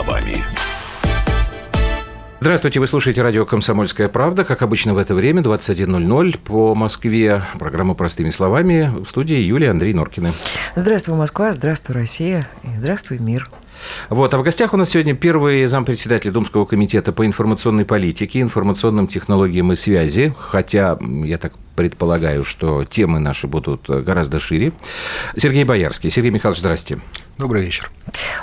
словами. Здравствуйте, вы слушаете радио «Комсомольская правда». Как обычно в это время, 21.00 по Москве. Программа «Простыми словами». В студии Юлия Андрей Норкины. Здравствуй, Москва, здравствуй, Россия, и здравствуй, мир. Вот, а в гостях у нас сегодня первый зампредседатель Думского комитета по информационной политике, информационным технологиям и связи, хотя я так предполагаю, что темы наши будут гораздо шире. Сергей Боярский. Сергей Михайлович, здрасте. Добрый вечер.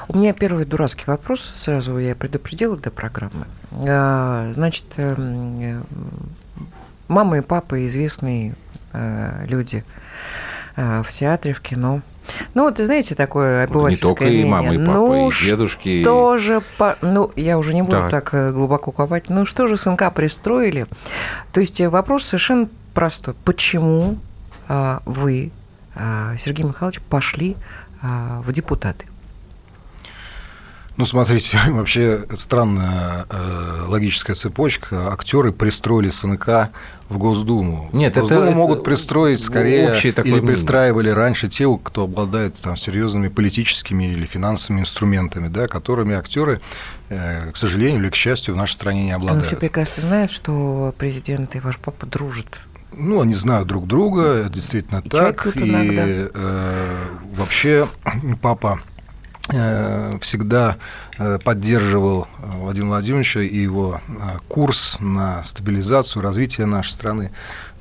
У меня первый дурацкий вопрос, сразу я предупредила до программы. А, значит, эм, мама и папа известные э, люди э, в театре, в кино – ну, вот, знаете, такое обывательское Не только мнение. и мамы, и папы, ну, и дедушки. Тоже, по... ну, я уже не буду так. так э, глубоко копать. Ну, что же сынка пристроили? То есть э, вопрос совершенно простой. Почему а, вы, а, Сергей Михайлович, пошли в депутаты? Ну, смотрите, вообще странная э, логическая цепочка. Актеры пристроили сынка в Госдуму. Нет, в Госдуму это, могут это пристроить скорее или мнение. пристраивали раньше те, кто обладает там серьезными политическими или финансовыми инструментами, да, которыми актеры, э, к сожалению или к счастью, в нашей стране не обладают. все прекрасно знают, что президент и ваш папа дружат. Ну, они знают друг друга, это действительно И так. И э, вообще папа э, всегда э, поддерживал Владимира Владимировича и его э, курс на стабилизацию, развитие нашей страны.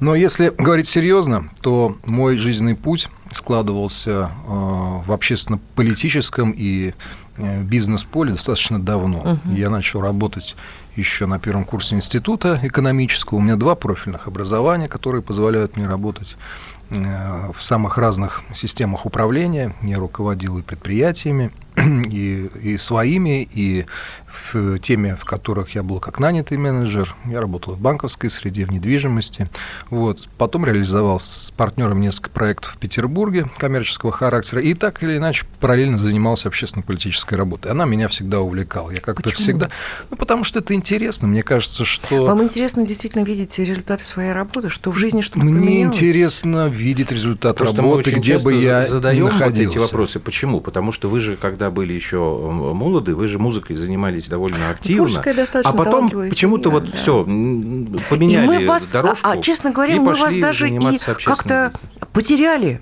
Но если говорить серьезно, то мой жизненный путь складывался э, в общественно-политическом и бизнес-поле достаточно давно. Мгм. Я начал работать еще на первом курсе института экономического. У меня два профильных образования, которые позволяют мне работать э, в самых разных системах управления. Я руководил и предприятиями, и, и своими, и в теме, в которых я был как нанятый менеджер. Я работал в банковской среде, в недвижимости. Вот. Потом реализовал с партнером несколько проектов в Петербурге коммерческого характера. И так или иначе параллельно занимался общественно-политической работой. Она меня всегда увлекала. Я как-то Почему? всегда... Ну, потому что это интересно. Мне кажется, что... Вам интересно действительно видеть результаты своей работы, что в жизни что-то Мне поменялось? интересно видеть результат Просто мы работы, очень где бы я задаем не вот находился. эти вопросы. Почему? Потому что вы же, когда были еще молоды, вы же музыкой занимались довольно активно. Творческая достаточно а потом почему-то вот да. все поменяли и мы вас, дорожку. а, а, честно говоря, мы вас даже и как-то потеряли.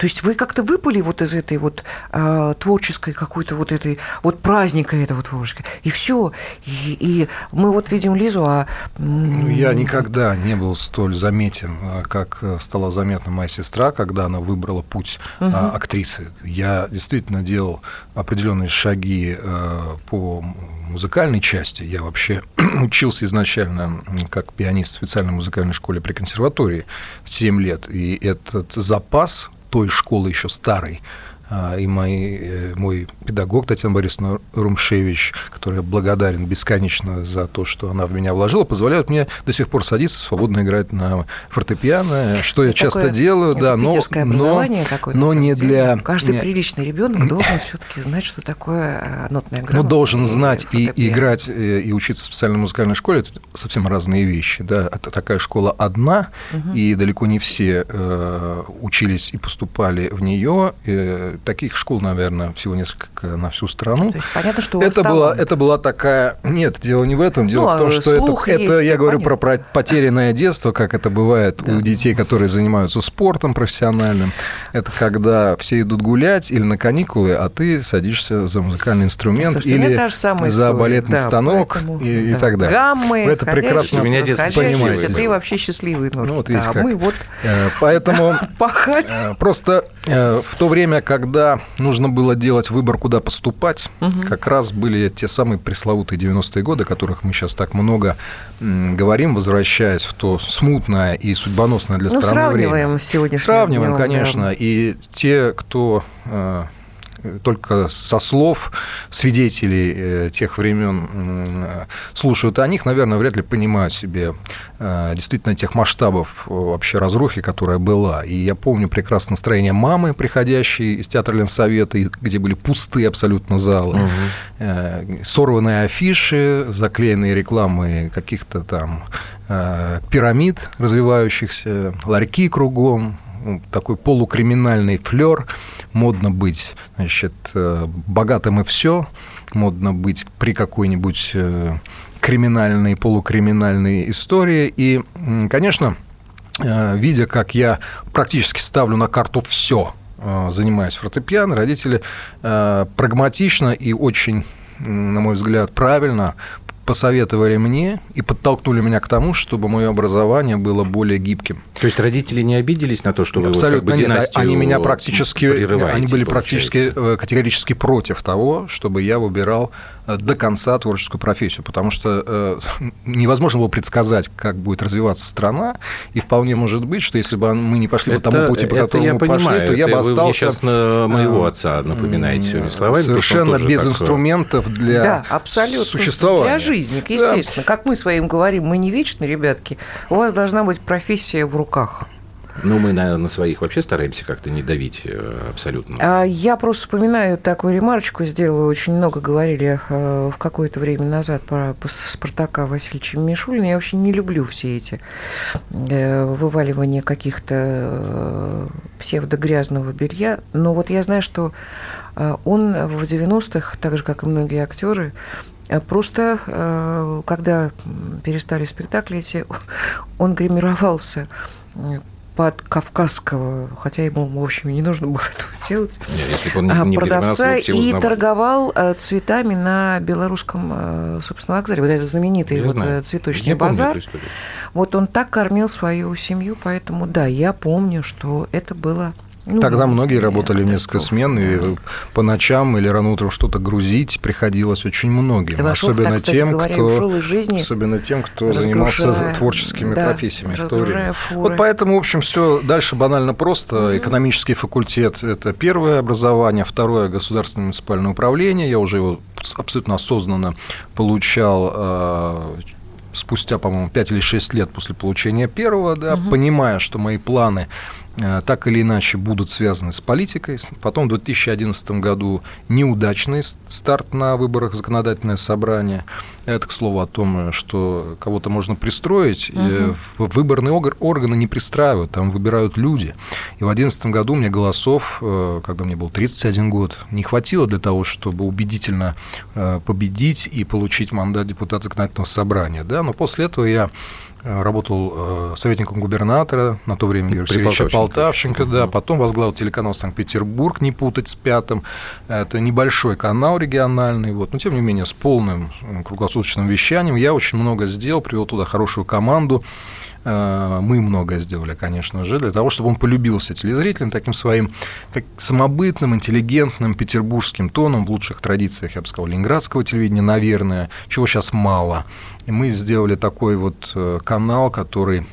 То есть вы как-то выпали вот из этой вот а, творческой какой-то вот этой вот праздника этого творческого. И все. И, и мы вот видим Лизу, а... Я никогда не был столь заметен, а, как э, стала заметна моя сестра, когда она выбрала путь а, Мгм. актрисы. Я действительно делал определенные шаги э, по музыкальной части. Я вообще учился изначально как пианист в специальной музыкальной школе при консерватории 7 лет. И этот запас той школы еще старой, и мои, э, мой педагог Татьяна Борисовна Румшевич, которой я благодарен бесконечно за то, что она в меня вложила, позволяют мне до сих пор садиться, свободно играть на фортепиано, что я это часто такое делаю, да, но, но, такое, но не для... Каждый не- приличный ребенок должен все-таки знать, что такое э, нотная ну, грамота. должен знать и, и играть, э, и учиться в специальной музыкальной школе, это совсем разные вещи. Да? Это такая школа одна, Мгм. и далеко не все э, учились и поступали в нее. Э, таких школ, наверное, всего несколько на всю страну. То есть понятно, что у вас Это была, талант. это была такая... Нет, дело не в этом. Дело Ну, в том, а что это, слух это есть, я говорю понятно. про, потерянное детство, как это бывает Да. у детей, которые занимаются спортом профессиональным. Это когда все идут гулять или на каникулы, а ты садишься за музыкальный инструмент Слушайте, у меня или та же самая за история. балетный Да, станок поэтому, и, и да. так далее. Гаммы, Вы это прекрасно У меня детство понимаете. Ты вообще счастливый. Ну, вот видите а как. мы вот Э, Поэтому пахали. Э, Просто э, в то время, когда нужно было делать выбор, куда поступать, Мгм. как раз были те самые пресловутые 90-е годы, о которых мы сейчас так много говорим, возвращаясь в то смутное и судьбоносное для Ну, страны время. сравниваем с сегодняшним Сравниваем, днем, да. конечно. И те, кто э, только со слов свидетелей э, тех времен слушают. О них, наверное, вряд ли понимают себе э, действительно тех масштабов э, вообще разрухи, которая была. И я помню прекрасно настроение мамы, приходящей из театра Ленсовета, где были пустые абсолютно залы, э, сорванные афиши, заклеенные рекламы каких-то там пирамид развивающихся, ларьки кругом, такой полукриминальный флер, модно быть, значит, э, богатым и все, модно быть при какой-нибудь э, криминальной, полукриминальной истории. И, конечно, э, видя, как я практически ставлю на карту все, занимаясь фортепиано, родители прагматично и очень на мой взгляд, правильно посоветовали мне и подтолкнули меня к тому, чтобы мое образование было более гибким. То есть родители не обиделись на то, что вы Абсолютно вот как бы нет. Они меня практически, они были практически э, категорически против того, чтобы я выбирал до конца творческую профессию, потому что э, невозможно было предсказать, как будет развиваться страна, и вполне может быть, что если бы мы не пошли это, по тому пути, по которому мы понимаю, пошли, то я бы остался... Вы сейчас на моего отца напоминаете своими словами. Совершенно без так... инструментов для да, абсолютно. существования. Для жизни, естественно. Да. Как мы своим говорим, мы не вечны, ребятки, у вас должна быть профессия в руках. Ну, мы на, на своих вообще стараемся как-то не давить э, абсолютно. А я просто вспоминаю такую ремарочку, сделаю. Очень много говорили э, в какое-то время назад про Спартака Васильевича Мишулина. Я вообще не люблю все эти э, вываливания каких-то псевдогрязного белья. Но вот я знаю, что он в 90-х, так же, как и многие актеры, Просто, когда перестали спектакли эти, он гримировался под кавказского, хотя ему, в общем, не нужно было этого делать, Нет, если он не, не продавца и торговал э, цветами на белорусском, э, собственно, вокзале. Вот этот знаменитый я вот знаю. Э, цветочный я базар. Вот он так кормил свою семью, поэтому, да, я помню, что это было ну, Тогда многие работали несколько смен, и по ночам или рано утром что-то грузить приходилось очень многим. Вошел, особенно, так, тем, говоря, кто, жизни, особенно тем, кто занимался творческими да, профессиями в то время. Вот поэтому, в общем, все дальше банально просто. Mm-hmm. Экономический факультет – это первое образование, второе – государственное муниципальное управление. Я уже его абсолютно осознанно получал а, спустя, по-моему, 5 или 6 лет после получения первого, да, угу. понимая, что мои планы Э, так или иначе будут связаны с политикой. Потом в 2011 году неудачный старт на выборах законодательное собрание. Это, к слову, о том, что кого-то можно пристроить. Угу. Выборные органы не пристраивают, там выбирают люди. И в 2011 году мне голосов, э, когда мне был 31 год, не хватило для того, чтобы убедительно победить и получить мандат депутата законодательного собрания. Да? Но после этого я Э, работал э, советником губернатора, на то время Георгия Сергеевича Полтавченко, да, потом возглавил телеканал «Санкт-Петербург», не путать с пятым. Это небольшой канал региональный, вот, но тем не менее с полным круглосуточным вещанием. Я очень много сделал, привел туда хорошую команду. Э, мы многое сделали, конечно же, для того, чтобы он полюбился телезрителям таким своим как самобытным, интеллигентным петербургским тоном в лучших традициях, я бы сказал, ленинградского телевидения, наверное, чего сейчас мало. И мы сделали такой вот э, канал, который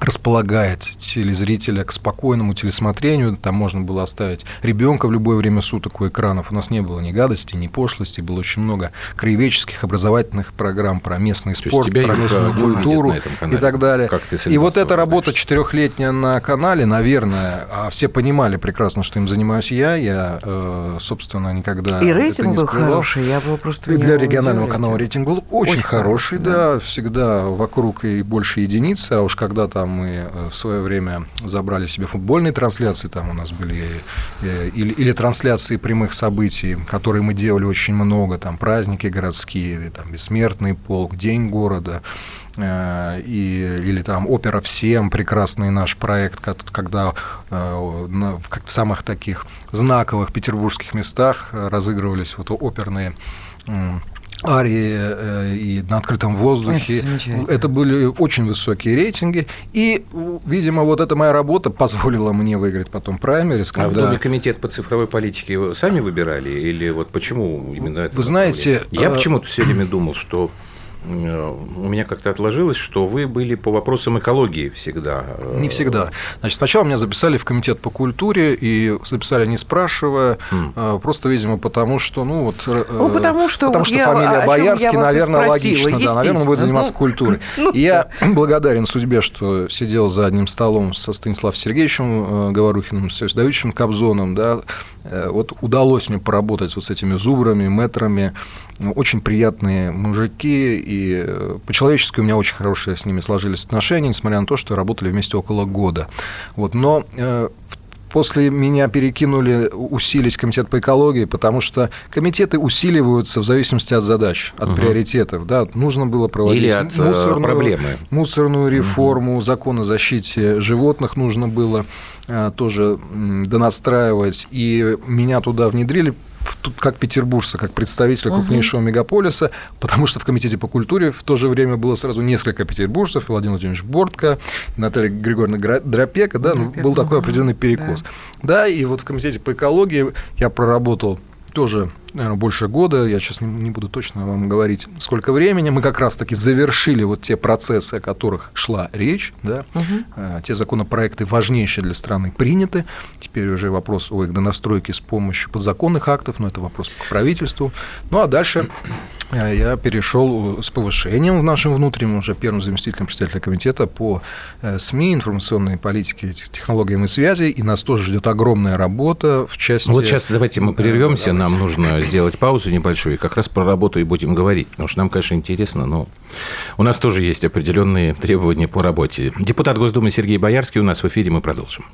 располагает телезрителя к спокойному телесмотрению. Там можно было оставить ребенка в любое время суток у экранов. У нас не было ни гадости, ни пошлости. Было очень много краеведческих образовательных программ про местный То спорт, про местную культуру и так далее. Как ты и вот эта работа четырехлетняя на канале, наверное, а все понимали прекрасно, что им занимаюсь я. Я, э, собственно, никогда И рейтинг был хороший. Я был просто и для регионального канала рейтинг был очень, очень хороший, да. да. Всегда вокруг и больше единицы. А уж когда там мы э, в свое время забрали себе футбольные трансляции, там у нас были э, или, или трансляции прямых событий, которые мы делали очень много, там праздники городские, там бессмертный полк, День города, э, и, или там опера всем прекрасный наш проект, когда в самых таких знаковых петербургских местах разыгрывались вот оперные арии э, и на открытом воздухе. Это, это были очень высокие рейтинги. И, видимо, вот эта моя работа позволила мне выиграть потом праймерис. Когда... А в Доме комитет по цифровой политике вы сами выбирали? Или вот почему именно это? Вы знаете... Я а... почему-то все время думал, что Э, у меня как-то отложилось, что вы были по вопросам экологии всегда. Не всегда. Значит, сначала меня записали в комитет по культуре, и записали не спрашивая, mm. просто, видимо, потому что, ну, вот... Э, ну, потому что, потому что я, фамилия Боярский, наверное, логично, да, наверное, он будет заниматься ну, культурой. Ну, и я благодарен судьбе, что сидел за одним столом со Станиславом Сергеевичем Говорухиным, с Давидовичем Кобзоном, да, Э, вот удалось мне поработать вот с этими зубрами, метрами. Очень приятные мужики, и э, по-человечески у меня очень хорошие с ними сложились отношения, несмотря на то, что работали вместе около года. Вот, но э, после меня перекинули усилить комитет по экологии, потому что комитеты усиливаются в зависимости от задач, от угу. приоритетов. Да, нужно было проводить Или от мусорную, проблемы. мусорную реформу, угу. закон о защите животных нужно было Э, тоже донастраивать, и меня туда внедрили тут как петербуржца, как представителя крупнейшего угу. мегаполиса, потому что в Комитете по культуре в то же время было сразу несколько петербуржцев, Владимир Владимирович Бортко, Наталья Григорьевна Дропека, да, ну, был такой определенный перекос. Да. да, и вот в Комитете по экологии я проработал тоже наверное, больше года, я сейчас не, не буду точно вам говорить, сколько времени, мы как раз-таки завершили вот те процессы, о которых шла речь, да, угу. те законопроекты важнейшие для страны приняты, теперь уже вопрос о их донастройке с помощью подзаконных актов, но это вопрос к правительству, ну а дальше я перешел с повышением в нашем внутреннем, уже первым заместителем председателя комитета по э, СМИ, информационной политике, технологиям и связи, и нас тоже ждет огромная работа в части... Вот сейчас давайте мы прервемся, нам нужно сделать паузу небольшую и как раз про работу и будем говорить. Потому что нам, конечно, интересно, но у нас тоже есть определенные требования по работе. Депутат Госдумы Сергей Боярский у нас в эфире, мы продолжим.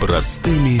Простыми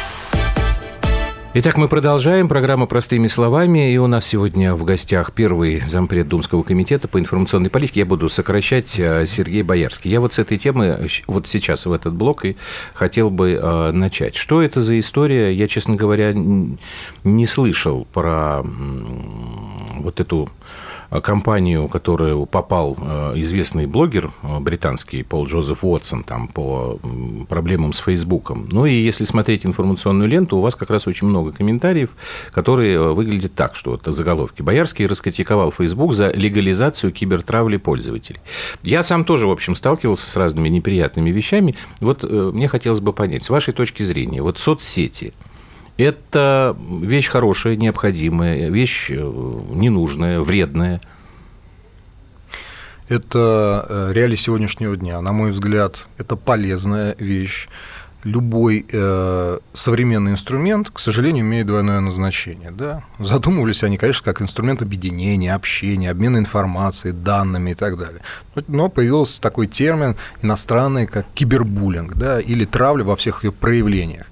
Итак, мы продолжаем. Программа «Простыми словами». И у нас сегодня в гостях первый зампред Думского комитета по информационной политике. Я буду сокращать э, Сергей Боярский. Я вот с этой темы вот сейчас в этот блок и хотел бы э, начать. Что это за история? Я, честно говоря, не слышал про вот эту компанию, в которую попал э, известный блогер э, британский Пол Джозеф Уотсон там, по проблемам с Фейсбуком. Ну и если смотреть информационную ленту, у вас как раз очень много комментариев, которые э, выглядят так, что вот заголовки. Боярский раскритиковал Фейсбук за легализацию кибертравли пользователей. Я сам тоже, в общем, сталкивался с разными неприятными вещами. Вот мне хотелось бы понять, с вашей точки зрения, вот соцсети – это вещь хорошая, необходимая, вещь э, ненужная, вредная. Это э, реалии сегодняшнего дня. На мой взгляд, это полезная вещь. Любой э, современный инструмент, к сожалению, имеет двойное назначение. Да? Задумывались они, конечно, как инструмент объединения, общения, обмена информацией, данными и так далее. Но появился такой термин иностранный, как кибербуллинг, да, или травля во всех ее проявлениях.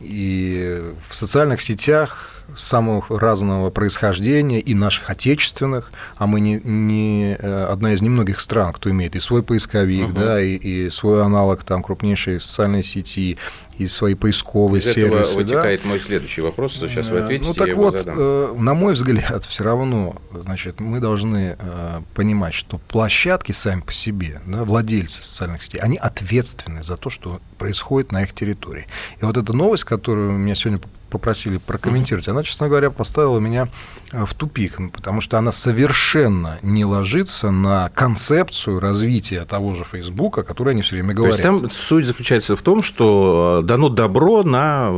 И в социальных сетях самого разного происхождения и наших отечественных, а мы не, не э, одна из немногих стран, кто имеет и свой поисковик, угу. да, и, и свой аналог там крупнейшей социальной сети, и свои поисковые Из сервисы. Этого вытекает да? мой следующий вопрос, сейчас вы э, ответите, ну, так я вот, задам. Э, на мой взгляд, все равно, значит, мы должны э, понимать, что площадки сами по себе, да, владельцы социальных сетей, они ответственны за то, что происходит на их территории. И вот эта новость, которую меня сегодня попросили прокомментировать, она, честно говоря, поставила меня в тупик, потому что она совершенно не ложится на концепцию развития того же Фейсбука, о которой они все время говорят. То есть там суть заключается в том, что дано добро на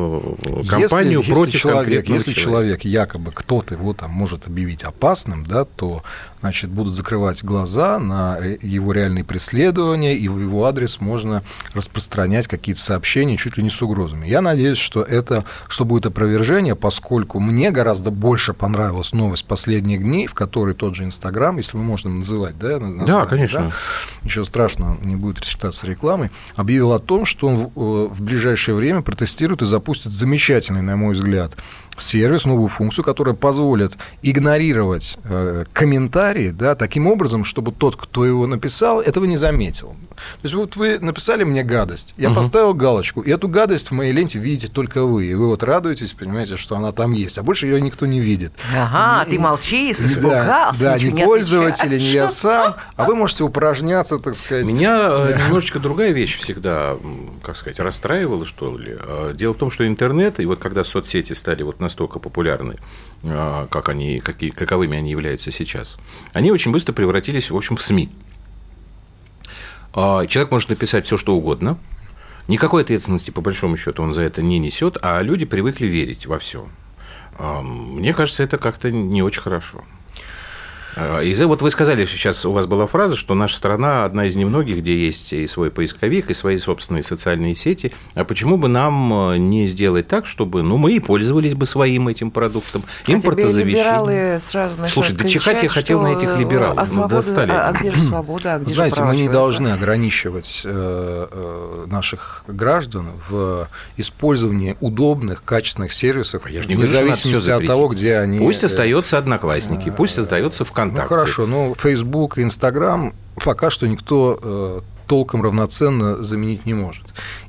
кампанию если, против если человек, Если человек якобы кто-то его там может объявить опасным, да, то значит, будут закрывать глаза на его реальные преследования, и в его адрес можно распространять какие-то сообщения чуть ли не с угрозами. Я надеюсь, что это, что будет опровержение, поскольку мне гораздо больше понравилась новость последних дней, в которой тот же Инстаграм, если мы можем называть, да? Название, да, конечно. Да, еще страшно, не будет считаться рекламой, объявил о том, что он в, э, в ближайшее время протестирует и запустит замечательный, на мой взгляд, сервис, новую функцию, которая позволит игнорировать э, комментарии, да, таким образом, чтобы тот, кто его написал, этого не заметил. То есть вот вы написали мне гадость, я угу. поставил галочку, и эту гадость в моей ленте видите только вы, и вы вот радуетесь, понимаете, что она там есть, а больше ее никто не видит. Ага, и, ты молчишь, испугался, Да, да не, не пользователь, не я сам, а вы можете упражняться, так сказать. Меня э, да. немножечко другая вещь всегда, как сказать, расстраивала, что ли. А, дело в том, что интернет, и вот когда соцсети стали вот настолько популярны, а, как они, какие, каковыми они являются сейчас, они очень быстро превратились, в общем, в СМИ. А, человек может написать все, что угодно. Никакой ответственности, по большому счету, он за это не несет, а люди привыкли верить во все. Мне кажется, это как-то не очень хорошо. А, и вот вы сказали сейчас, у вас была фраза, что наша страна одна из немногих, где есть и свой поисковик, и свои собственные социальные сети. А почему бы нам э, не сделать так, чтобы ну, мы и пользовались бы своим этим продуктом? Импортозавещение. сразу Слушай, да чихать я хотел на этих либералов. А, свобода, достали. а, а где же свобода, а где Знаете, же мы не человека? должны ограничивать э, э, наших граждан в использовании удобных, качественных сервисов, я же не вне зависимости от того, где они... Пусть остается Одноклассники, пусть остается ВКонтакте ВКонтакте. Ну хорошо, но Facebook и Instagram пока что никто э, толком равноценно заменить не может.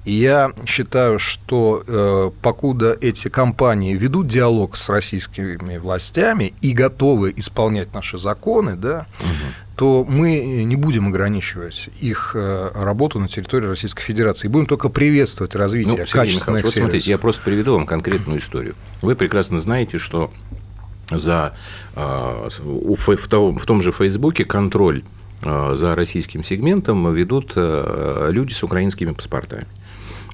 И я считаю, что э, покуда эти компании ведут диалог с российскими властями и готовы исполнять наши законы, да, угу. то мы не будем ограничивать их э, работу на территории Российской Федерации. Будем только приветствовать развитие ну, качественных вот смотрите, я просто приведу вам конкретную историю. Вы прекрасно знаете, что за, а, в, том, же Фейсбуке контроль а, за российским сегментом ведут а, люди с украинскими паспортами.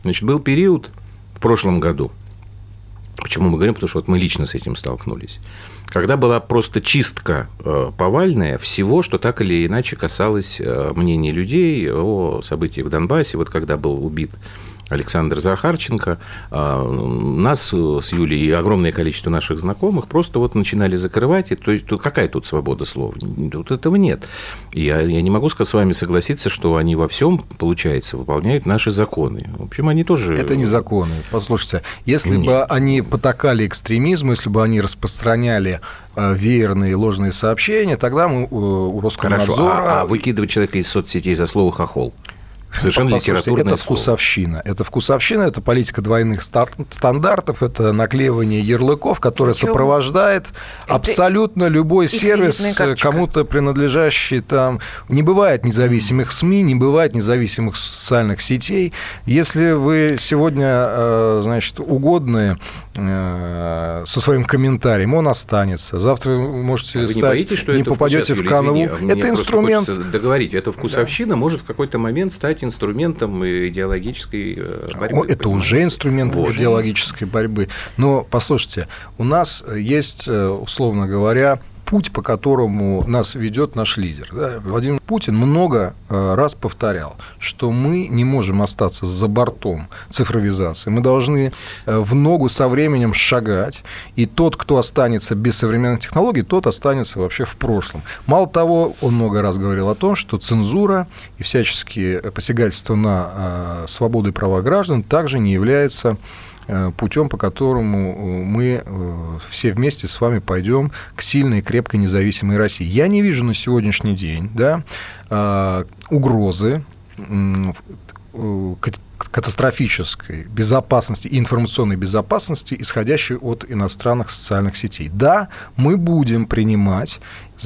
Значит, был период в прошлом году, Почему мы говорим? Потому что вот мы лично с этим столкнулись. Когда была просто чистка повальная всего, что так или иначе касалось мнений людей о событиях в Донбассе. Вот когда был убит Александр Захарченко, а, нас с Юлей и огромное количество наших знакомых просто вот начинали закрывать. И, то есть, какая тут свобода слова? Тут этого нет. Я, я не могу с вами согласиться, что они во всем, получается, выполняют наши законы. В общем, они тоже... Это не законы. Послушайте, если нет. бы они потакали экстремизму, если бы они распространяли а, верные ложные сообщения, тогда мы у Роскомнадзора... Хорошо, а, а выкидывать человека из соцсетей за слово «хохол»? Совершенно литературное Это вкусовщина. Это вкусовщина, это политика двойных стандартов, это наклеивание ярлыков, которое Причем сопровождает это абсолютно любой сервис, кому-то принадлежащий там. Не бывает независимых СМИ, не бывает независимых социальных сетей. Если вы сегодня, э, значит, угодные э, со своим комментарием, он останется. Завтра вы можете а вы стать, не, боитесь, что не это попадете в канву. Это инструмент. Договорить, это вкусовщина да. может в какой-то момент стать инструментом идеологической э, борьбы. Это понимаете? уже инструмент вот. идеологической борьбы. Но послушайте, у нас есть, э, условно говоря, путь, по которому нас ведет наш лидер. Да? Владимир Путин много э, раз повторял, что мы не можем остаться за бортом цифровизации. Мы должны э, в ногу со временем шагать, и тот, кто останется без современных технологий, тот останется вообще в прошлом. Мало того, он много раз говорил о том, что цензура и всяческие посягательства на э, свободу и права граждан также не является Э, путем, по которому э, мы э, все вместе с вами пойдем к сильной, крепкой, независимой России. Я не вижу на сегодняшний день да, угрозы катастрофической безопасности информационной безопасности, исходящей от иностранных социальных сетей. Да, мы будем принимать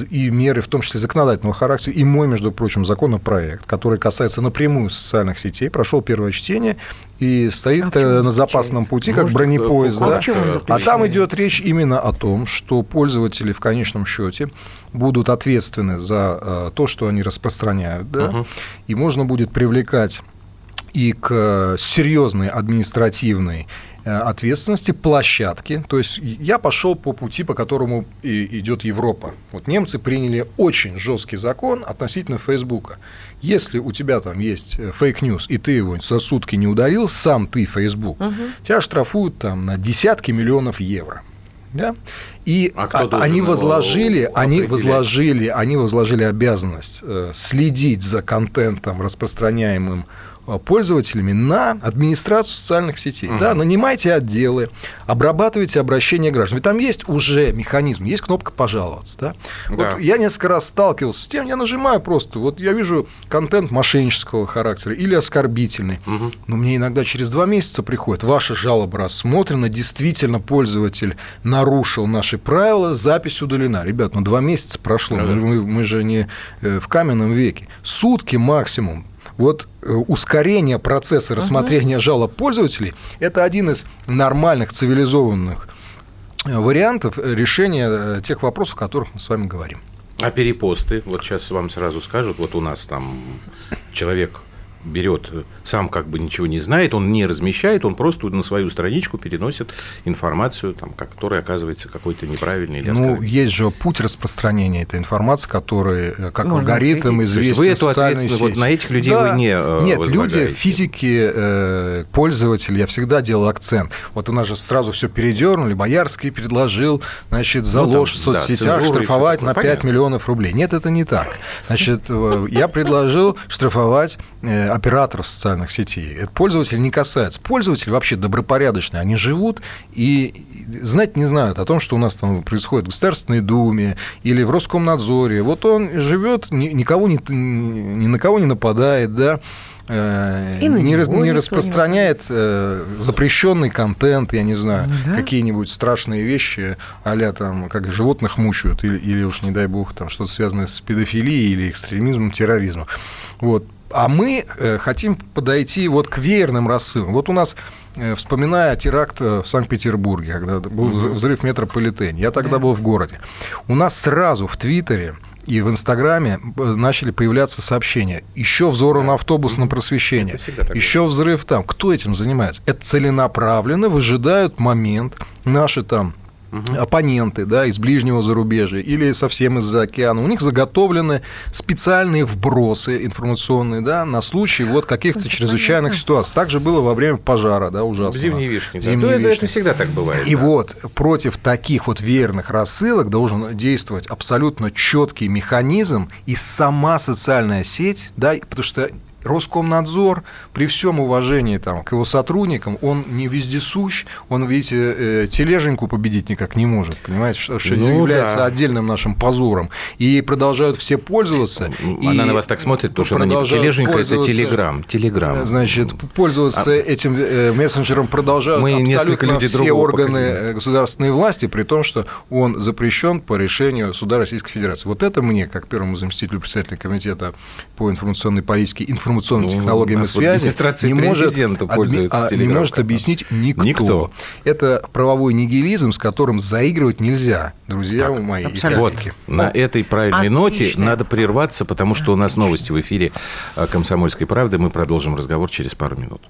и меры, в том числе законодательного характера, и мой, между прочим, законопроект, который касается напрямую социальных сетей, прошел первое чтение и стоит а на запасном пути, как Может, бронепоезд. А, да? а там идет речь именно о том, что пользователи в конечном счете будут ответственны за э, то, что они распространяют, да? угу. и можно будет привлекать и к серьезной административной э, ответственности площадки. То есть я пошел по пути, по которому и идет Европа. Вот немцы приняли очень жесткий закон относительно Фейсбука. Если у тебя там есть fake news, и ты его за сутки не удалил, сам ты Facebook, угу. тебя штрафуют там на десятки миллионов евро. Да? И а они возложили, они возложили, они возложили обязанность э, следить за контентом, распространяемым пользователями на администрацию социальных сетей. Угу. Да, нанимайте отделы, обрабатывайте обращения граждан. Ведь там есть уже механизм, есть кнопка пожаловаться. Да? Да. Вот я несколько раз сталкивался с тем, я нажимаю просто, вот я вижу контент мошеннического характера или оскорбительный, угу. но мне иногда через два месяца приходит, ваша жалоба рассмотрена, действительно пользователь нарушил наши правила, запись удалена. Ребят, ну два месяца прошло, да. мы, мы же не э, в каменном веке. Сутки максимум вот э, ускорение процесса рассмотрения uh-huh. жалоб пользователей – это один из нормальных цивилизованных э, вариантов решения э, тех вопросов, о которых мы с вами говорим. А перепосты, вот сейчас вам сразу скажут, вот у нас там человек берет, сам как бы ничего не знает, он не размещает, он просто на свою страничку переносит информацию, там, которая оказывается какой-то неправильной или Ну, есть же путь распространения этой информации, который, э, как Можно алгоритм, известен вы эту ответственность, вот на этих людей да. вы не э, Нет, люди, физики, э, пользователи, я всегда делал акцент. Вот у нас же сразу все передернули, Боярский предложил, значит, за ну, ложь в соцсетях да, штрафовать на 5 понятно. миллионов рублей. Нет, это не так. Значит, я предложил штрафовать операторов социальных сетей. Это пользователь не касается. Пользователи вообще добропорядочные. Они живут и знать не знают о том, что у нас там происходит в Государственной Думе или в Роскомнадзоре. Вот он живет, никого не, ни на кого не нападает, да, э, и не, не распространяет э, запрещенный контент, я не знаю, ну, да? какие-нибудь страшные вещи, а там, как животных мучают, или, или уж, не дай бог, там что-то связанное с педофилией или экстремизмом, терроризмом. Вот. А мы э, хотим подойти вот к веерным рассылам. Вот у нас э, вспоминая теракт э, в Санкт-Петербурге, когда был взрыв в метрополитене, я тогда был в городе. У нас сразу в Твиттере и в Инстаграме начали появляться сообщения. Еще взору на автобус на просвещение. Еще взрыв там. Кто этим занимается? Это целенаправленно выжидают момент. Наши там угу. оппоненты да, из ближнего зарубежья или совсем из-за океана, у них заготовлены специальные вбросы информационные да, на случай вот каких-то это чрезвычайных понятно. ситуаций. Так же было во время пожара, да, ужасно. Зимние вишни. Да. Вишни. Это, это всегда так бывает. И да. вот против таких вот верных рассылок должен действовать абсолютно четкий механизм и сама социальная сеть, да, потому что Роскомнадзор, при всем уважении там, к его сотрудникам, он не вездесущ, он, видите, э, тележеньку победить никак не может, понимаете, что, что ну, является да. отдельным нашим позором. И продолжают все пользоваться. Она и на вас так смотрит, потому что она не тележенька, это телеграм. телеграм. Значит, пользоваться а... этим э, мессенджером продолжают Мы абсолютно люди все органы поколения. Э, государственной власти, при том, что он запрещен по решению суда Российской Федерации. Вот это мне, как первому заместителю председателя комитета по информационной политике, информационным ну, технологиям и связи не может, адми, а, не может объяснить никто. никто. Это правовой нигилизм, с которым заигрывать нельзя, друзья так, мои. Абсолютно. Вот, на этой правильной Отлично. ноте надо прерваться, потому что у нас новости в эфире а, «Комсомольской правды». Мы продолжим разговор через пару минут.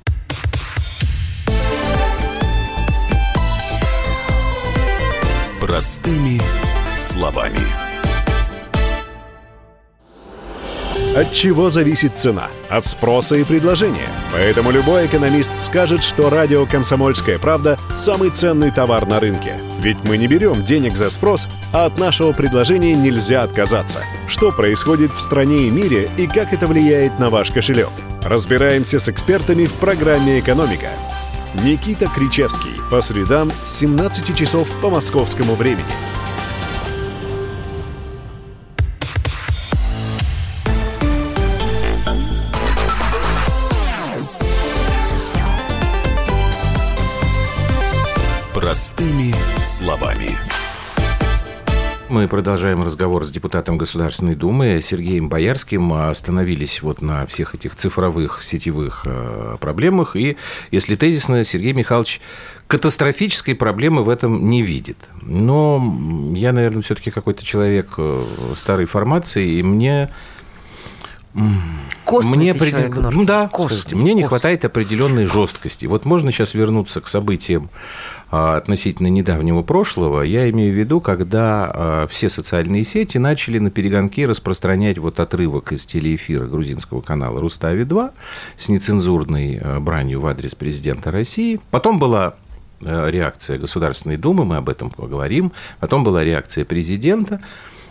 Простыми словами. От чего зависит цена? От спроса и предложения. Поэтому любой экономист скажет, что радио «Комсомольская правда» – самый ценный товар на рынке. Ведь мы не берем денег за спрос, а от нашего предложения нельзя отказаться. Что происходит в стране и мире и как это влияет на ваш кошелек? Разбираемся с экспертами в программе «Экономика». Никита Кричевский. По средам с 17 часов по московскому времени. Мы продолжаем разговор с депутатом Государственной Думы Сергеем Боярским. Остановились вот на всех этих цифровых сетевых э, проблемах. И, если тезисно, Сергей Михайлович катастрофической проблемы в этом не видит. Но я, наверное, все-таки какой-то человек э, старой формации, и мне Костный мне при... ну, да, Костный, мне не хватает определенной жесткости. Вот можно сейчас вернуться к событиям а, относительно недавнего прошлого. Я имею в виду, когда а, все социальные сети начали на перегонки распространять вот отрывок из телеэфира грузинского канала «Рустави-2» с нецензурной а, бранью в адрес президента России. Потом была реакция Государственной Думы, мы об этом поговорим. Потом была реакция президента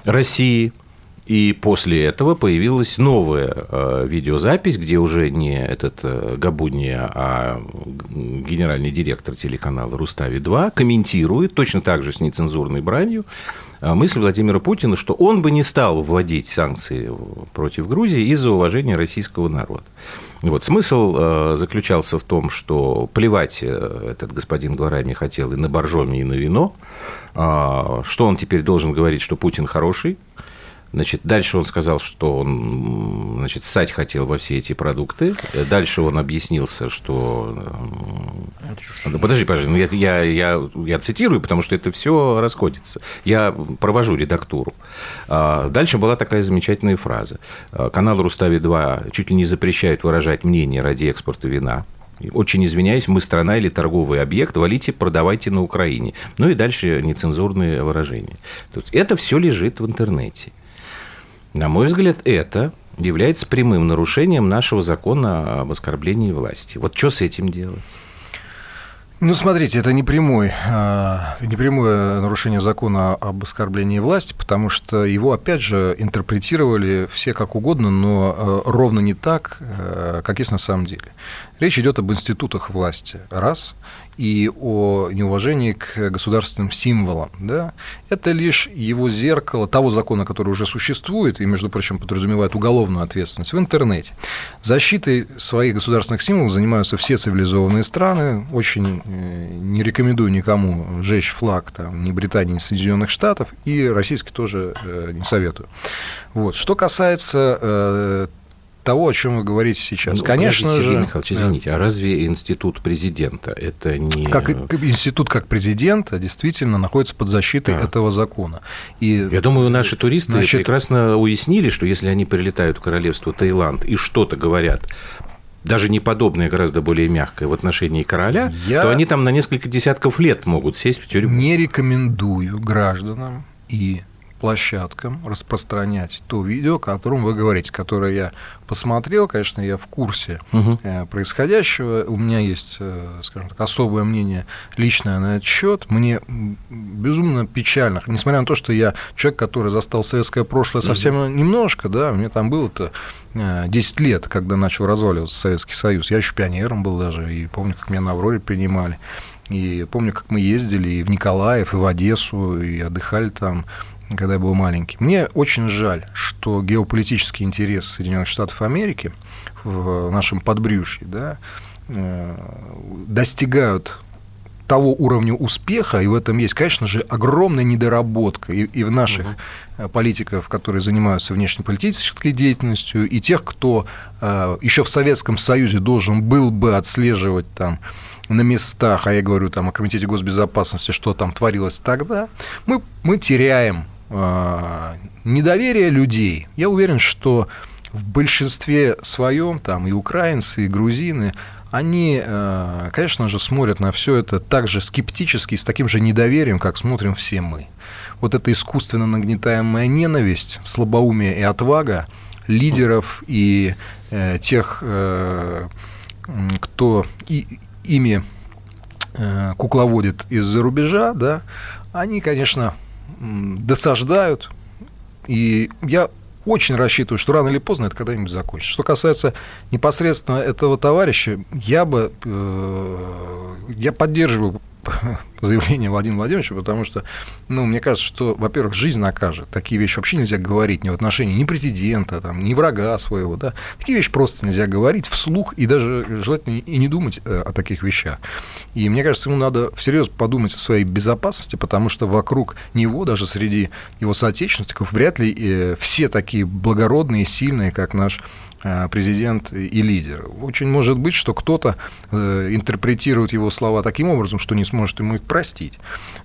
России – И после этого появилась новая э, видеозапись, где уже не этот э, Габуния, а генеральный директор телеканала Рустави-2 комментирует точно так же с нецензурной бранью э, мысль Владимира Путина, что он бы не стал вводить санкции против Грузии из-за уважения российского народа. Вот. Смысл э, заключался в том, что плевать э, этот господин Гварами хотел и на боржоми, и на вино, э, что он теперь должен говорить, что Путин хороший, Значит, дальше он сказал, что он значит, ссать хотел во все эти продукты. Дальше он объяснился, что... Да подожди, пожалуйста, ну я, я, я, я цитирую, потому что это все расходится. Я провожу редактуру. А, дальше была такая замечательная фраза. А, канал Рустави-2 чуть ли не запрещают выражать мнение ради экспорта вина. Очень извиняюсь, мы страна или торговый объект, валите, продавайте на Украине. Ну и дальше нецензурные выражения. То есть это все лежит в интернете. На мой взгляд, это является прямым нарушением нашего закона об оскорблении власти. Вот что с этим делать? Ну, смотрите, это не, прямой, а, не прямое нарушение закона об оскорблении власти, потому что его, опять же, интерпретировали все как угодно, но а, ровно не так, а, как есть на самом деле. Речь идет об институтах власти, раз, и о неуважении к государственным символам. Да? Это лишь его зеркало того закона, который уже существует, и, между прочим, подразумевает уголовную ответственность в интернете. Защитой своих государственных символов занимаются все цивилизованные страны. Очень э, не рекомендую никому жечь флаг там, ни Британии, ни Соединенных Штатов, и российский тоже э, не советую. Вот. Что касается э, того, о чем вы говорите сейчас. Ну, Конечно же... Сергей Михайлович, извините, да. а разве институт президента это не... Как институт как президента действительно находится под защитой да. этого закона. И, Я думаю, наши туристы значит... прекрасно уяснили, что если они прилетают в королевство Таиланд и что-то говорят даже не подобное, гораздо более мягкое в отношении короля, Я то они там на несколько десятков лет могут сесть в тюрьму. Не рекомендую гражданам и площадкам распространять то видео, о котором вы говорите, которое я посмотрел, конечно, я в курсе угу. происходящего. У меня есть, э, скажем так, особое мнение личное на этот счет. Мне безумно печально, несмотря на то, что я человек, который застал советское прошлое совсем угу. немножко, да, мне там было-то 10 э, лет, когда начал разваливаться Советский Союз. Я еще пионером был даже, и помню, как меня на Авроре принимали. И помню, как мы ездили и в Николаев, и в Одессу, и отдыхали там когда я был маленький. Мне очень жаль, что геополитический интерес Соединенных Штатов Америки в нашем подбрюшье да, э, достигают того уровня успеха, и в этом есть, конечно же, огромная недоработка и, и в наших угу. политиков, которые занимаются внешнеполитической деятельностью, и тех, кто э, еще в Советском Союзе должен был бы отслеживать там на местах, а я говорю там о Комитете госбезопасности, что там творилось тогда, мы, мы теряем недоверие людей. Я уверен, что в большинстве своем, там и украинцы, и грузины, они, а, конечно же, смотрят на все это так же скептически, с таким же недоверием, как смотрим все мы. Вот эта искусственно нагнетаемая ненависть, слабоумие и отвага лидеров и э, тех, э, кто и, ими э, кукловодит из-за рубежа, да, они, конечно, досаждают. И я очень рассчитываю, что рано или поздно это когда-нибудь закончится. Что касается непосредственно этого товарища, я бы э, я поддерживаю заявление Владимира Владимировича, потому что, ну, мне кажется, что, во-первых, жизнь накажет. Такие вещи вообще нельзя говорить ни в отношении ни президента, там, ни врага своего, да. Такие вещи просто нельзя говорить вслух и даже желательно и не думать э, о таких вещах. И мне кажется, ему надо всерьез подумать о своей безопасности, потому что вокруг него, даже среди его соотечественников, вряд ли э, все такие благородные, сильные, как наш президент и лидер. Очень может быть, что кто-то э, интерпретирует его слова таким образом, что не сможет ему их простить.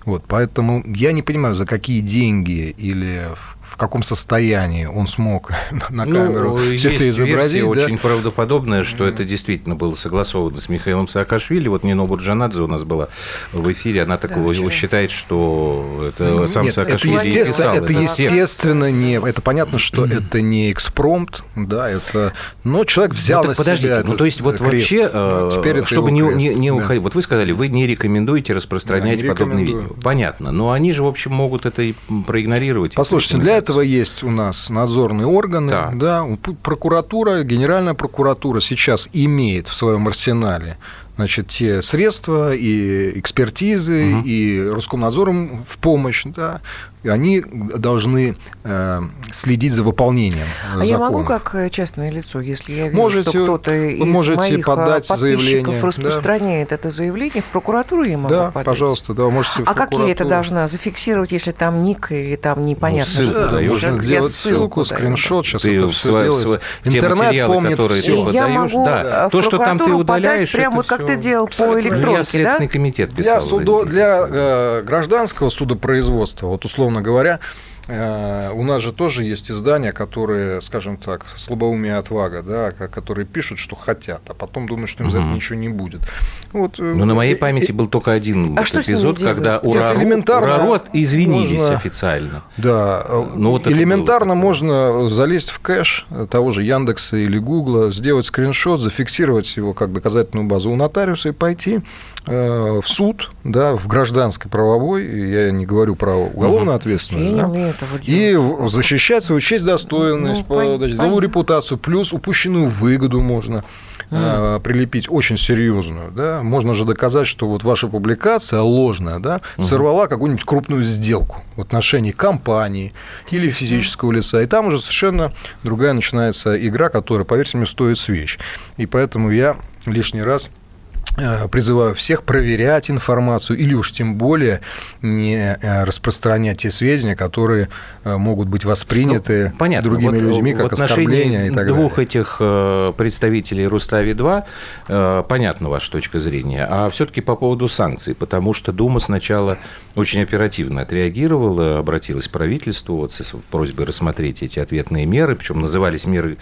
Вот, поэтому я не понимаю, за какие деньги или в каком состоянии он смог на ну, камеру ну, все это изобразить. Да? очень правдоподобная, что это действительно было согласовано с Михаилом Саакашвили. Вот Нино Бурджанадзе у нас была в эфире, она такого да, считает, что это сам Нет, Саакашвили это естественно, писал. Это, это естественно не... Это понятно, что это не экспромт, да, это... Но человек взял ну, на подождите, себя ну то есть вот крест. вообще, ну, Теперь чтобы не, не, не уходить, вот вы сказали, вы не рекомендуете распространять да, не подобные видео. Понятно, но они же, в общем, могут это и проигнорировать. Послушайте, для этого есть у нас надзорные органы, Да. да, прокуратура, Генеральная прокуратура сейчас имеет в своем арсенале значит, те средства и экспертизы, Мгм. и Роскомнадзором в помощь, да, и они должны э, следить за выполнением э, А я могу закона. как э, частное лицо, если я вижу, Можете- что кто-то из можете моих подать а, подписчиков заявление, да. распространяет это заявление, в прокуратуру я могу Да, подать? пожалуйста, да, можете А как я это должна зафиксировать, если там ник или там непонятно Ну, ссылку что? даёшь. Можно Я сделать ссылку, даю, скриншот, сейчас Ты это все делается. Интернет материалы, помнит которые всё. ты И могу да. э, в То, что там ты удаляешь, подать прямо это вот как ты делал по электронке, я Следственный да? комитет писал. Для, э, гражданского судопроизводства, вот условно говоря, э, у нас же тоже есть издания, которые, скажем так, слабоумие отвага, да, ко- которые пишут, что хотят, а потом думают, что им за это ничего не будет. Вот, э, Ну, на моей памяти был только один А ними эпизод, когда Урару, Урарот извинились можно- официально. Да, э, Ну, вот элементарно можно залезть в кэш того же Яндекса или Гугла, сделать скриншот, зафиксировать его как доказательную базу у нотариуса и пойти в суд, да, в гражданской правовой, я не говорю про уголовную ответственность, да, умею этого делать. и защищать свою честь, достоинность, Ну, по- значит, деловую репутацию, плюс упущенную выгоду можно э, прилепить очень серьезную, да, можно же доказать, что вот ваша публикация ложная, да, сорвала какую-нибудь крупную сделку в отношении компании или физического лица, и там уже совершенно другая начинается игра, которая, поверьте мне, стоит свеч, и поэтому я лишний раз э, призываю всех проверять информацию или уж тем более не э, распространять те сведения, которые э, могут быть восприняты Ну, понятно. другими Вот, людьми как оскорбление и так двух далее. этих э, представителей Рустави-2 э, понятна ваша точка зрения. А все-таки по поводу санкций, потому что Дума сначала очень оперативно отреагировала, обратилась к правительству вот с просьбой рассмотреть эти ответные меры, причем назывались меры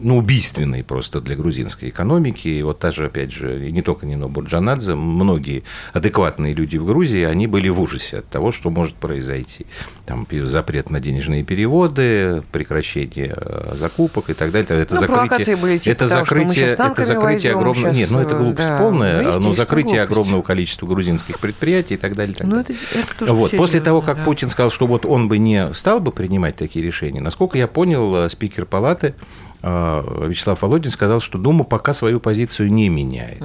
ну, убийственные просто для грузинской экономики. И вот та же, опять же, не только Нино Бурджанадзе, многие адекватные люди в Грузии, они были в ужасе от того, что может произойти. Там запрет на денежные переводы, прекращение э, закупок и так далее. Это Ну, закрытие, были типа это того, закрытие, это закрытие огромного... щас, Нет, ну это э, глупость да. полная, Ну, но закрытие глупость. огромного количества грузинских предприятий и так далее. и так Ну, далее. это, это тоже Вот. После того, как да. Путин сказал, что вот он бы не стал бы принимать такие решения, насколько я понял, э, спикер палаты Вячеслав Володин сказал, что Дума пока свою позицию не меняет.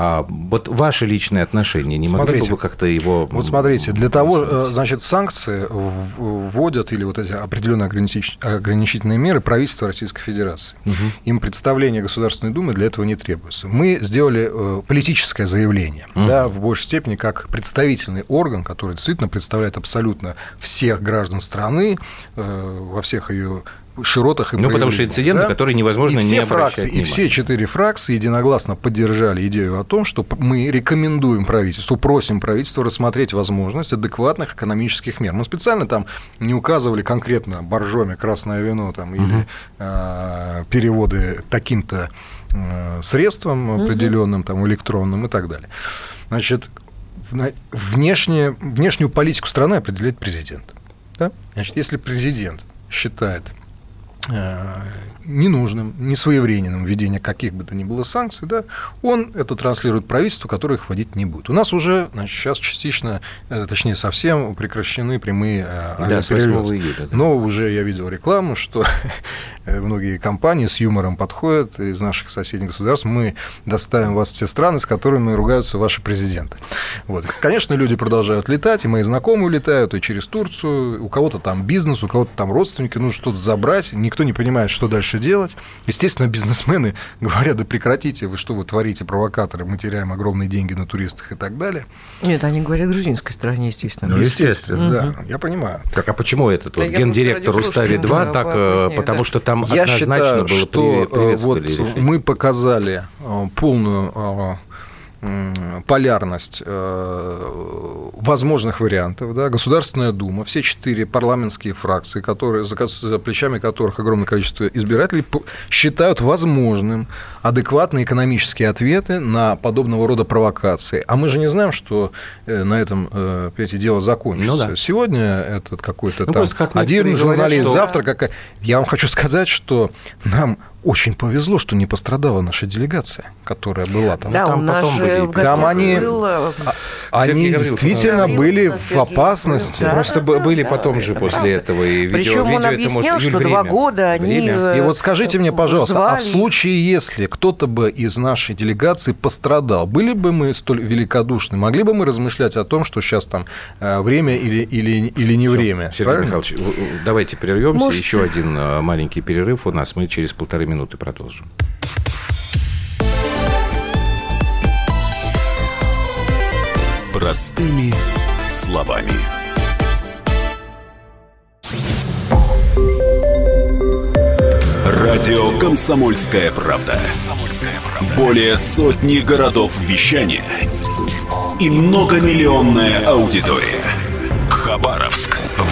А вот ваши личные отношения, не могли бы Смотрите. вы как-то его... Вот смотрите, для того, э, значит, санкции вводят или вот эти определенные ограничительные меры правительства Российской Федерации. Им представление Государственной Думы для этого не требуется. Мы сделали э, политическое заявление, Мгм. да, в большей степени как представительный орган, который действительно представляет абсолютно всех граждан страны э, во всех ее широтах и Ну, потому что проявлениях, инцидент, на который невозможно и все не фракции, И внимания. все четыре фракции единогласно поддержали идею о том, что мы рекомендуем правительству, просим правительство рассмотреть возможность адекватных экономических мер. Мы специально там не указывали конкретно боржоми, красное вино там, или э, переводы таким-то э, средством определенным, там, электронным и так далее. Значит, внешне, внешнюю политику страны определяет президент. Да? Значит, если президент считает ненужным, несвоевременным введение каких бы то ни было санкций, да, он это транслирует правительству, которое их вводить не будет. У нас уже значит, сейчас частично, э, точнее совсем прекращены прямые э, Да, с 8 авиаперелеты. июля. да. Но уже я видел рекламу, что многие компании с юмором подходят из наших соседних государств. Мы доставим вас в те страны, с которыми ругаются ваши президенты. Вот. Конечно, люди продолжают летать, и мои знакомые летают, и через Турцию. У кого-то там бизнес, у кого-то там родственники, нужно что-то забрать. Никто не понимает, что дальше делать. Естественно, бизнесмены говорят, да прекратите, вы что вы творите, провокаторы, мы теряем огромные деньги на туристах и так далее. Нет, они говорят грузинской стороне, естественно. Ну, естественно. да, я понимаю. Так, а почему этот Да вот гендиректор Устави-2 радиослушателям, так, да, э, потому да. что там Я однозначно считаю, было что э, вот мы показали э, полную э, полярность э, возможных вариантов. Да? Государственная Дума, все четыре парламентские фракции, которые, за, за плечами которых огромное количество избирателей, считают возможным адекватные экономические ответы на подобного рода провокации. А мы же не знаем, что э, на этом э, понимаете, дело закончится. Ну да. Сегодня этот какой-то Ну, там как один некоторые говорят, журналист, что- завтра какая... Я вам хочу сказать, что нам очень повезло, что не пострадала наша делегация, которая была там. Да, там у нас потом же Георгий в Там они- был, э, Они Сергей действительно Гаврилов, были в опасности. был, да. Просто б- были да, потом это же после правда. этого и видео, Причем он видео это объяснял, может... Что два время. года они... Время. э, И вот скажите мне, пожалуйста, а в звали- случае, если кто-то бы из нашей делегации пострадал, были бы мы столь великодушны? Могли бы мы размышлять о том, что сейчас там э, время или, или, или не Всё, время? Сергей правильно? Михайлович, давайте прервемся. Может, Еще один э, маленький перерыв у нас. Мы через полторы минуты продолжим. Простыми словами. Радио «Комсомольская правда». Более сотни городов вещания и многомиллионная аудитория. Хабаровск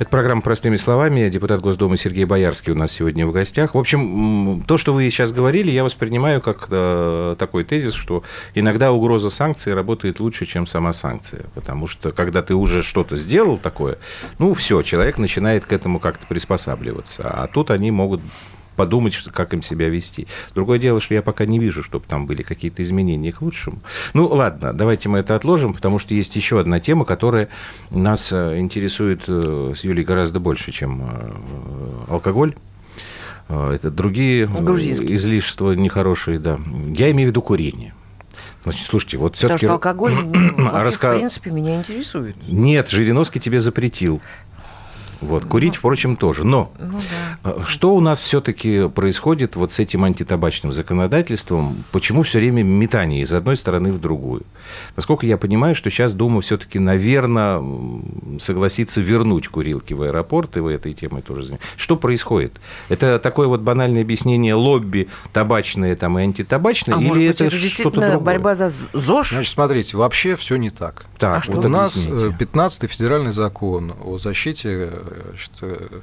Это программа «Простыми словами». Депутат Госдумы Сергей Боярский у нас сегодня в гостях. В общем, то, что вы сейчас говорили, я воспринимаю как э, такой тезис, что иногда угроза санкций работает лучше, чем сама санкция. Потому что, когда ты уже что-то сделал такое, ну, все, человек начинает к этому как-то приспосабливаться. А тут они могут подумать, что, как им себя вести. Другое дело, что я пока не вижу, чтобы там были какие-то изменения к лучшему. Ну, ладно, давайте мы это отложим, потому что есть еще одна тема, которая нас э, интересует э, с Юлей гораздо больше, чем э, алкоголь. Это другие излишества нехорошие, да. Я имею в виду курение. Значит, слушайте, вот Потому все-таки... что алкоголь, ну, вообще, раска- в принципе, меня интересует. Нет, Жириновский тебе запретил. Вот, курить, впрочем, тоже. Но Ну да. э, что у нас все-таки происходит вот с этим антитабачным законодательством? Почему все время метание из одной стороны в другую? Поскольку я понимаю, что сейчас Дума все-таки, наверное, согласится вернуть курилки в аэропорт, и вы этой темой тоже занимаетесь. Что происходит? Это такое вот банальное объяснение лобби табачное там, и антитабачное? А или может быть, это, это что-то действительно другое? борьба за ЗОЖ? Значит, смотрите, вообще все не так. Так, А что? вот У нас объясните. 15-й федеральный закон о защите э, значит, э,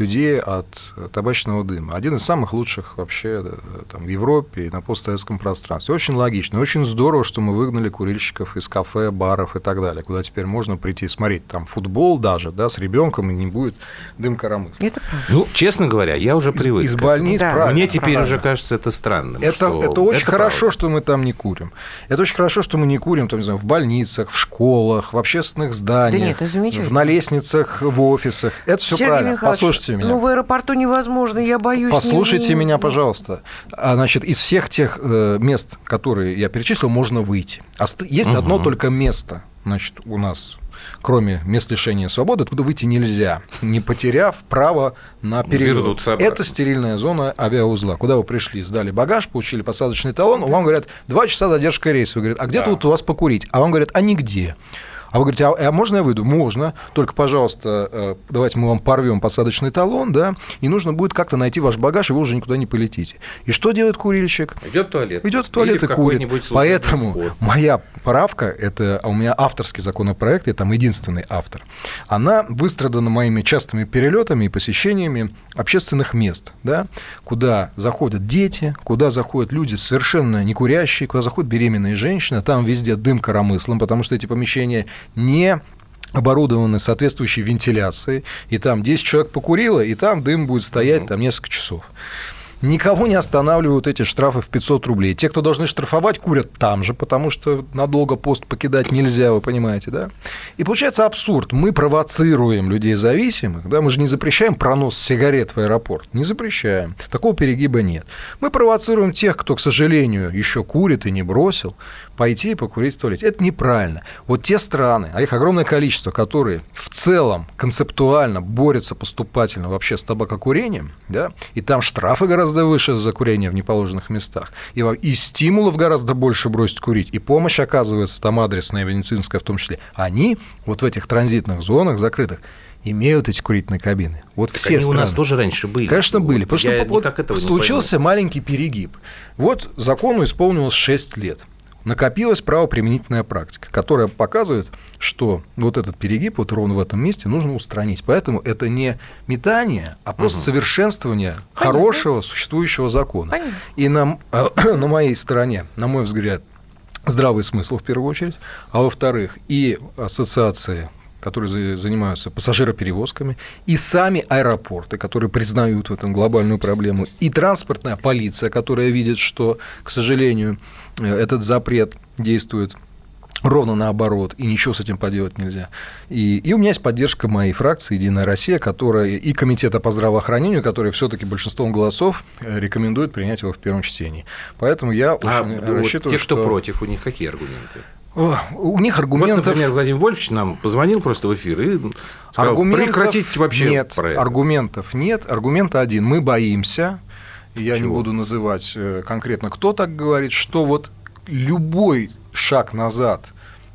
людей от табачного дыма. Один из самых лучших вообще э, там, в Европе и на постсоветском пространстве. Очень логично, очень здорово, что мы выгнали курильщиков из кафе, баров и так далее, куда теперь можно прийти смотреть там футбол даже, да, с ребенком и не будет дым. Это правда. Ну, честно говоря, я уже Из, привык. из больниц, Да. правильно, Мне теперь правильно. уже кажется это странным. Это, что- это очень хорошо, правда. что мы там не курим. Это очень хорошо, что мы не курим, там, не знаю, в больницах, в школах, в общественных зданиях, нет, это замечательно. в, на лестницах, в офисах. Это все Сергей правильно. Михайлович, Послушайте меня. Ну, в аэропорту невозможно, я боюсь. Послушайте не- не- меня, пожалуйста. А, значит, из всех тех э, мест, которые я перечислил, можно выйти. Ост- Есть одно Мгм. только место, значит, у нас, кроме мест лишения свободы, откуда выйти нельзя, не потеряв право на перелет. Это стерильная зона авиаузла. Куда вы пришли, сдали багаж, получили посадочный талон, вам говорят, два часа задержка рейса. Вы говорите, а где Да. тут у вас покурить? А вам говорят, а нигде. А вы говорите, а, а можно я выйду? Можно. Только, пожалуйста, э, давайте мы вам порвем посадочный талон, да, и нужно будет как-то найти ваш багаж, и вы уже никуда не полетите. И что делает курильщик? Идет в туалет. Идет в туалет Или и в курит. Поэтому вход. моя правка, это а у меня авторский законопроект, я там единственный автор, она выстрадана моими частыми перелетами и посещениями общественных мест, да, куда заходят дети, куда заходят люди совершенно не курящие, куда заходят беременные женщины, там везде дым коромыслом, потому что эти помещения не оборудованы соответствующей вентиляцией, и там 10 человек покурило, и там дым будет стоять там несколько часов. Никого не останавливают эти штрафы в 500 рублей. Те, кто должны штрафовать, курят там же, потому что надолго пост покидать нельзя, вы понимаете, да? И получается абсурд. Мы провоцируем людей зависимых, да, мы же не запрещаем пронос сигарет в аэропорт, не запрещаем. Такого перегиба нет. Мы провоцируем тех, кто, к сожалению, еще курит и не бросил, пойти и покурить в туалете. Это неправильно. Вот те страны, а их огромное количество, которые в целом концептуально борются поступательно вообще с табакокурением, да, и там штрафы гораздо выше за курение в неположенных местах, и, и стимулов гораздо больше бросить курить, и помощь оказывается там адресная, медицинская в том числе, они вот в этих транзитных зонах закрытых имеют эти курительные кабины. Вот Так все они у нас страны. тоже раньше были. Конечно, были. Потому Я что вот случился маленький перегиб. Вот закону исполнилось 6 лет. Накопилась правоприменительная практика, которая показывает, что вот этот перегиб вот ровно в этом месте нужно устранить. Поэтому это не метание, а просто угу. совершенствование Понятно. хорошего существующего закона. Понятно. И на, на моей стороне, на мой взгляд, здравый смысл в первую очередь, а во-вторых, и ассоциации которые занимаются пассажироперевозками, и сами аэропорты, которые признают в этом глобальную проблему, и транспортная полиция, которая видит, что, к сожалению, э, этот запрет действует ровно наоборот, и ничего с этим поделать нельзя. И, и у меня есть поддержка моей фракции «Единая Россия», которая и Комитета по здравоохранению, который все-таки большинством голосов э, рекомендует принять его в первом чтении. Поэтому я а очень вот рассчитываю, те, что... кто против, у них какие аргументы? У них аргументов... Вот, например, Владимир Вольфович нам позвонил просто в эфир и сказал, аргументов прекратить вообще нет, проект. Аргументов нет. Аргумент один. Мы боимся, я Чего? не буду называть э, конкретно, кто так говорит, что вот любой шаг назад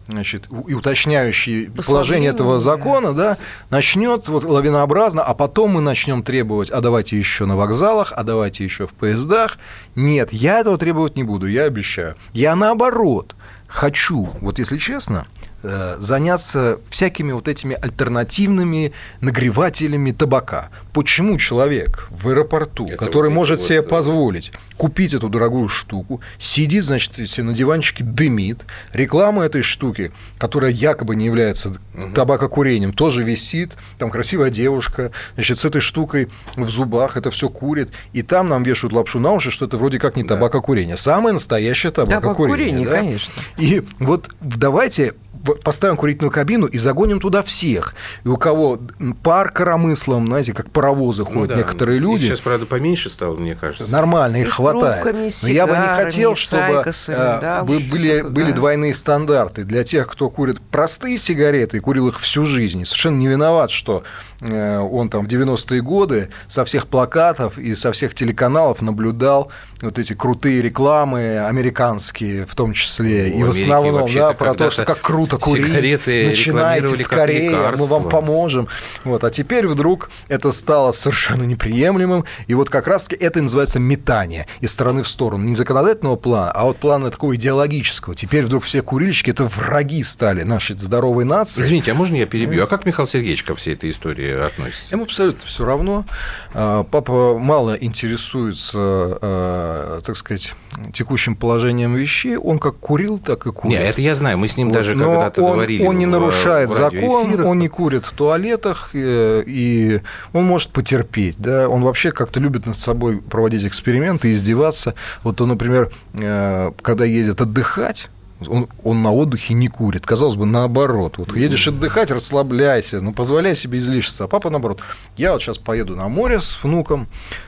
значит, и уточняющий положение этого закона, да, начнет вот лавинообразно, а потом мы начнем требовать, а давайте еще на вокзалах, а давайте еще в поездах. Нет, я этого требовать не буду, я обещаю. Я наоборот хочу, вот если честно, заняться всякими вот этими альтернативными нагревателями табака. Почему человек в аэропорту, Это который вот может вот, себе позволить купить эту дорогую штуку, сидит, значит, себе на диванчике дымит, реклама этой штуки, которая якобы не является угу. табакокурением, тоже висит, там красивая девушка, значит, с этой штукой в зубах это все курит, и там нам вешают лапшу на уши, что это вроде как не да. табакокурение. Самое настоящее табакокурение. Табакокурение, да? конечно. И вот давайте поставим курительную кабину и загоним туда всех. И у кого пар коромыслом, знаете, как паровозы ходят ну, да. некоторые люди. Их сейчас, правда, поменьше стало, мне кажется. Нормально, их и хватает. Но я бы не хотел, чтобы э, да, были, были да. двойные стандарты для тех, кто курит простые сигареты и курил их всю жизнь. И совершенно не виноват, что э, он там в 90-е годы со всех плакатов и со всех телеканалов наблюдал вот эти крутые рекламы американские в том числе. Ну, и в основном, да, про то, что как круто курить, начинайте скорее, мы вам поможем. Вот. А теперь вдруг это стало совершенно неприемлемым, и вот как раз-таки это называется метание из стороны в сторону. Не законодательного плана, а вот плана такого идеологического. Теперь вдруг все курильщики это враги стали нашей здоровой нации. Извините, а можно я перебью? А как Михаил Сергеевич ко всей этой истории относится? Ему абсолютно все равно. А, папа мало интересуется а, так сказать, текущим положением вещей, он как курил, так и курит. Нет, это я знаю, мы с ним вот. даже когда-то он, говорили. Он не нарушает в закон, он не курит в туалетах, и, и он может потерпеть. Да? Он вообще как-то любит над собой проводить эксперименты, издеваться. Вот он, например, э, когда едет отдыхать, он, он на отдыхе не курит. Казалось бы, наоборот. Вот едешь отдыхать, расслабляйся, ну, позволяй себе излишиться. А папа, наоборот, я вот сейчас поеду на море с внуком,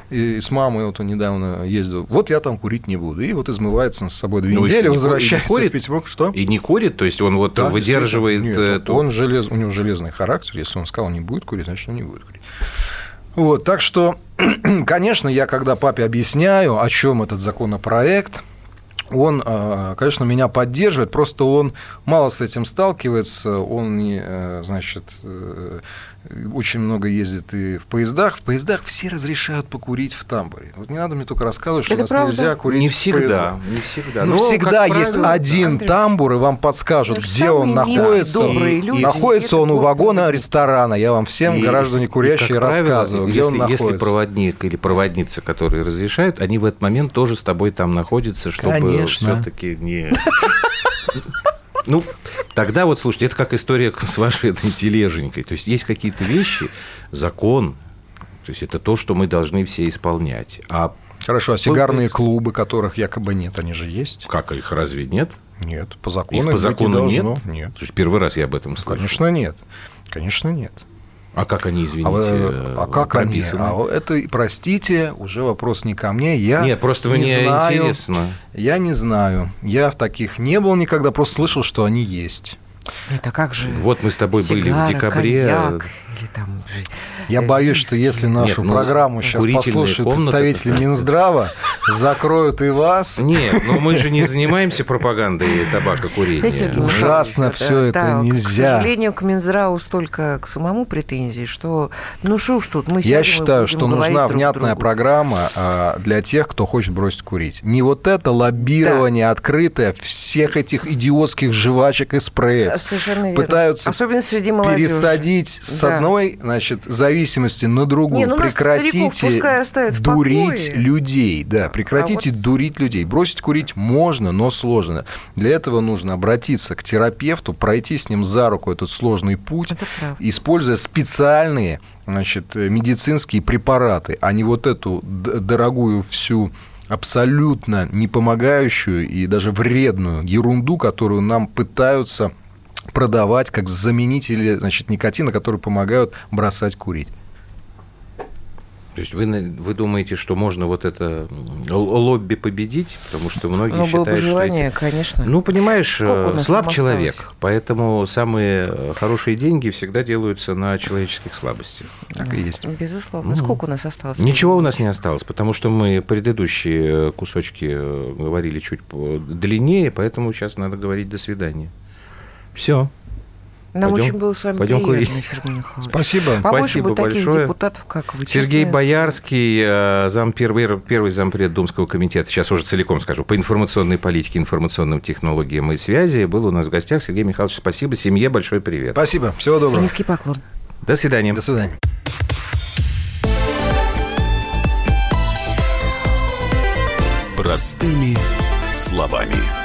и с мамой вот он недавно ездил. Вот я там курить не буду. И вот измывается с собой две ну, недели, возвращается курит, в Петербург. Что? И не курит? То есть он вот да, выдерживает... Нет, эту... он желез... У него железный характер. Если он сказал, не будет курить, значит, он не будет курить. Вот, так что, конечно, я когда папе объясняю, о чем этот законопроект, он, э, конечно, меня поддерживает, просто он мало с этим сталкивается, он, э, значит, э, очень много ездит и в поездах. В поездах все разрешают покурить в тамбуре. Вот не надо мне только рассказывать, что Это у нас правда? нельзя курить не всегда, Не всегда. Но, Но всегда есть правило, один Андрей, тамбур, и вам подскажут, где он находится. Добрые люди, находится он у вагона ресторана. Я вам всем, и, граждане курящие, рассказываю, где если, он находится. Если проводник или проводница, которые разрешают, они в этот момент тоже с тобой там находятся, чтобы все-таки не... Ну, тогда вот, слушайте, это как история с вашей этой тележенькой. То есть есть какие-то вещи, закон, то есть это то, что мы должны все исполнять. А Хорошо, а сигарные вот, клубы, которых якобы нет, они же есть? Как, их разве нет? Нет, по закону их по закону нет? Нет. Слушай, первый раз я об этом слышу. Конечно, нет. Конечно, нет. А как они, извините, а, а как прописаны? они? А это, простите, уже вопрос не ко мне. Я Нет, просто не мне знаю, интересно. Я не знаю. Я в таких не был никогда, просто слышал, что они есть. Это как же Вот мы с тобой сигара, были в декабре. Коньяк, или там... Я э, боюсь, что если нашу Нет, ну, программу сейчас послушают комнаты- представители Минздрава, закроют и вас. Нет, но мы же не занимаемся пропагандой Ну, Михайлович, Ужасно всё это да, К нельзя. сожалению, к Минздраву столько к самому претензий, что ну что уж тут, мы Я считаю, что нужна внятная программа а, для тех, кто хочет бросить курить. Не вот это лоббирование открытое всех этих идиотских жвачек и спреев. Совершенно верно. Пытаются Особенно среди молодежи. пересадить с Да. Одной значит, зависимости на другую. Не, ну стариков прекратите пускай оставят в дурить людей. Да, прекратите А вот- дурить людей. Бросить курить можно, но сложно. Для этого нужно обратиться к терапевту, пройти с ним за руку этот сложный путь, используя специальные значит, медицинские препараты, а не вот эту дорогую всю абсолютно не помогающую и даже вредную ерунду, которую нам пытаются продавать как заменители значит, никотина, которые помогают бросать курить. То есть вы, вы думаете, что можно вот это лобби победить? Потому что многие Ну, было считают, бы что желание, это- конечно. Ну, понимаешь, э, слаб человек, осталось? поэтому самые э, хорошие деньги всегда делаются на человеческих слабостях. Так и есть. Безусловно. Ну, Сколько у нас осталось? Ничего у нас не осталось, потому что мы предыдущие кусочки э, говорили чуть длиннее, поэтому сейчас надо говорить «до свидания». Все. Нам Пойдем- очень было с вами пойдем приятно, курить. Сергей Михайлович. Спасибо. Побольше Спасибо бы таких большое. депутатов, как вы. Сергей Боярский, э, зам первый, первый зампред Думского комитета, сейчас уже целиком скажу, по информационной политике, информационным технологиям и связи, был у нас в гостях. Сергей Михайлович, спасибо. Семье большой привет. Спасибо. Всего доброго. Низкий поклон. До свидания. До свидания. Простыми словами.